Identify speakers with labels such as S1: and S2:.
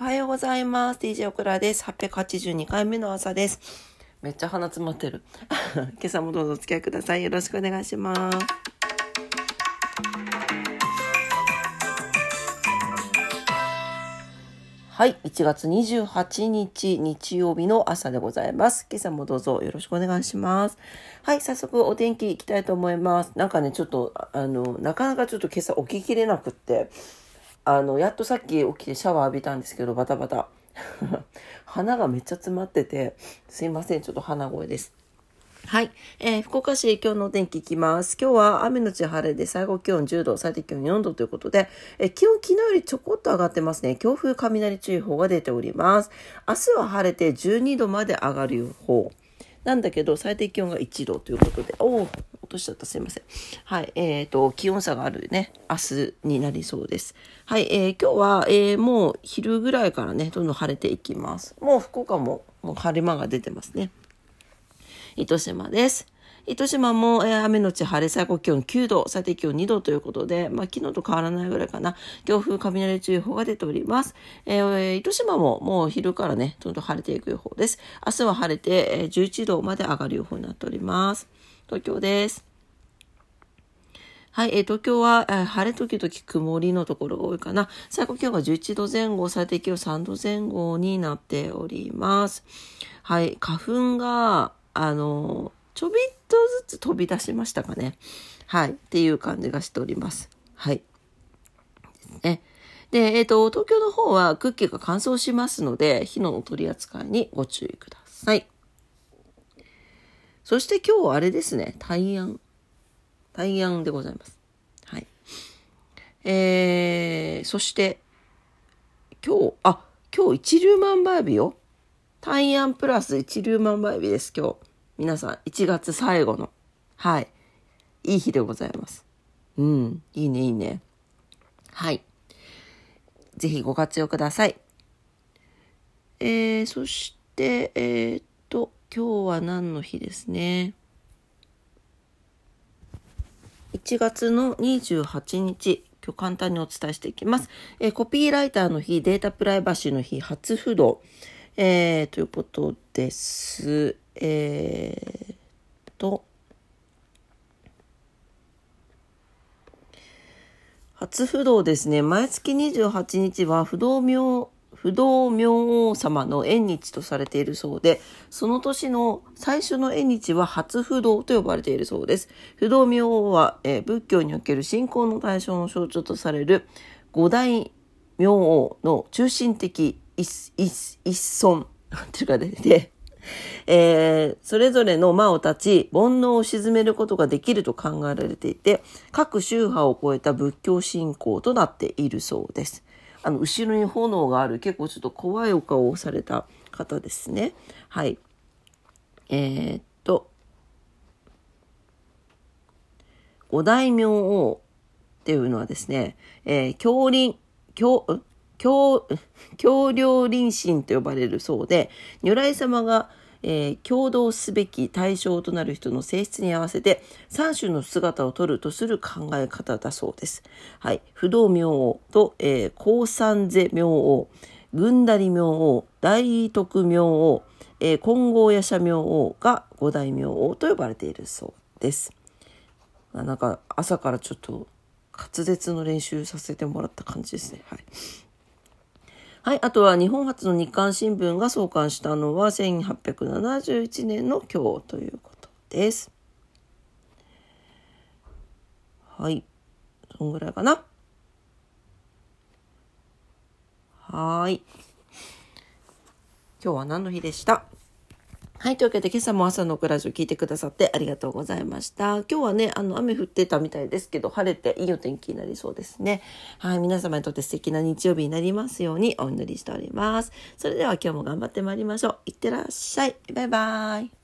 S1: おはようございます。DJ オクラです。882回目の朝です。めっちゃ鼻詰まってる。今朝もどうぞお付き合いください。よろしくお願いします。はい。1月28日日曜日の朝でございます。今朝もどうぞよろしくお願いします。はい。早速お天気いきたいと思います。なんかね、ちょっと、あの、なかなかちょっと今朝起ききれなくって、あの、やっとさっき起きてシャワー浴びたんですけど、バタバタ。鼻がめっちゃ詰まってて、すいません。ちょっと鼻声です。はい。えー福岡市、今日のお天気いきます。今日は雨のち晴れで最高気温10度、最低気温4度ということで、えー気温昨日よりちょこっと上がってますね。強風雷注意報が出ております。明日は晴れて12度まで上がる予報。なんだけど、最低気温が1度ということで、おお、としちゃった、すいません。はい、えっ、と、気温差があるね、明日になりそうです。はい、えー今日は、えーもう昼ぐらいからね、どんどん晴れていきます。もう福岡も、もう晴れ間が出てますね。糸島です。糸島も、えー雨のち晴れ、最高気温9度、最低気温2度ということで、まあ、昨日と変わらないぐらいかな。強風雷注意報が出ております。えー糸島ももう昼からね、どんどん晴れていく予報です。明日は晴れて、えー11度まで上がる予報になっております。東京です。はい、えー東京は、えー晴れ時々曇りのところが多いかな。最高気温が11度前後、最低気温3度前後になっております。はい、花粉が、あの、ちょびっとずつ飛び出しましたかね。はい、っていう感じがしております。はい。ですね。で、えっ、と、東京の方は空気が乾燥しますので、火の取り扱いにご注意ください。そして今日あれですね、大安。大安でございます。はい。えー、そして、今日、あ、今日一粒万倍日よ。大安プラス一粒万倍日です、今日。皆さん、1月最後の。はい。いい日でございます。うん、いいね、いいね。はい。ぜひご活用ください。えー、そして、えーっと、今日は何の日ですね？1月の28日、今日簡単にお伝えしていきます。えーコピーライターの日、データプライバシーの日、初不動、えーということです。えーと、初不動ですね。毎月28日は不動明、不動明王様の縁日とされているそうで、その年の最初の縁日は初不動と呼ばれているそうです。不動明王は、えー仏教における信仰の対象の象徴とされる五大明王の中心的一一一尊っていうか、で、えーそれぞれの魔を立ち、煩悩を鎮めることができると考えられていて、各宗派を超えた仏教信仰となっているそうです。あの、後ろに炎がある、結構ちょっと怖いお顔をされた方ですね。はい。えーっと、五大明王っていうのはですね、えー、教林、教、ん教、教領 臨神と呼ばれるそうで、如来様が、えー共同すべき対象となる人の性質に合わせて三種の姿を取るとする考え方だそうです。はい。不動明王と、えー、高山世明王、軍だり明王、大徳明王、えー、金剛夜叉明王が五大明王と呼ばれているそうです。なんか朝からちょっと滑舌の練習させてもらった感じですね。はい。はい。あとは日本初の日刊新聞が創刊したのは1871年の今日ということです。はい。そんぐらいかな。はい。今日は何の日でした？はい。というわけで、今朝も朝のクラジオ聞いてくださってありがとうございました。今日はね、あの、雨降ってたみたいですけど、晴れていいお天気になりそうですね。はい。皆様にとって素敵な日曜日になりますようにお祈りしております。それでは今日も頑張ってまいりましょう。いってらっしゃい。バイバイ。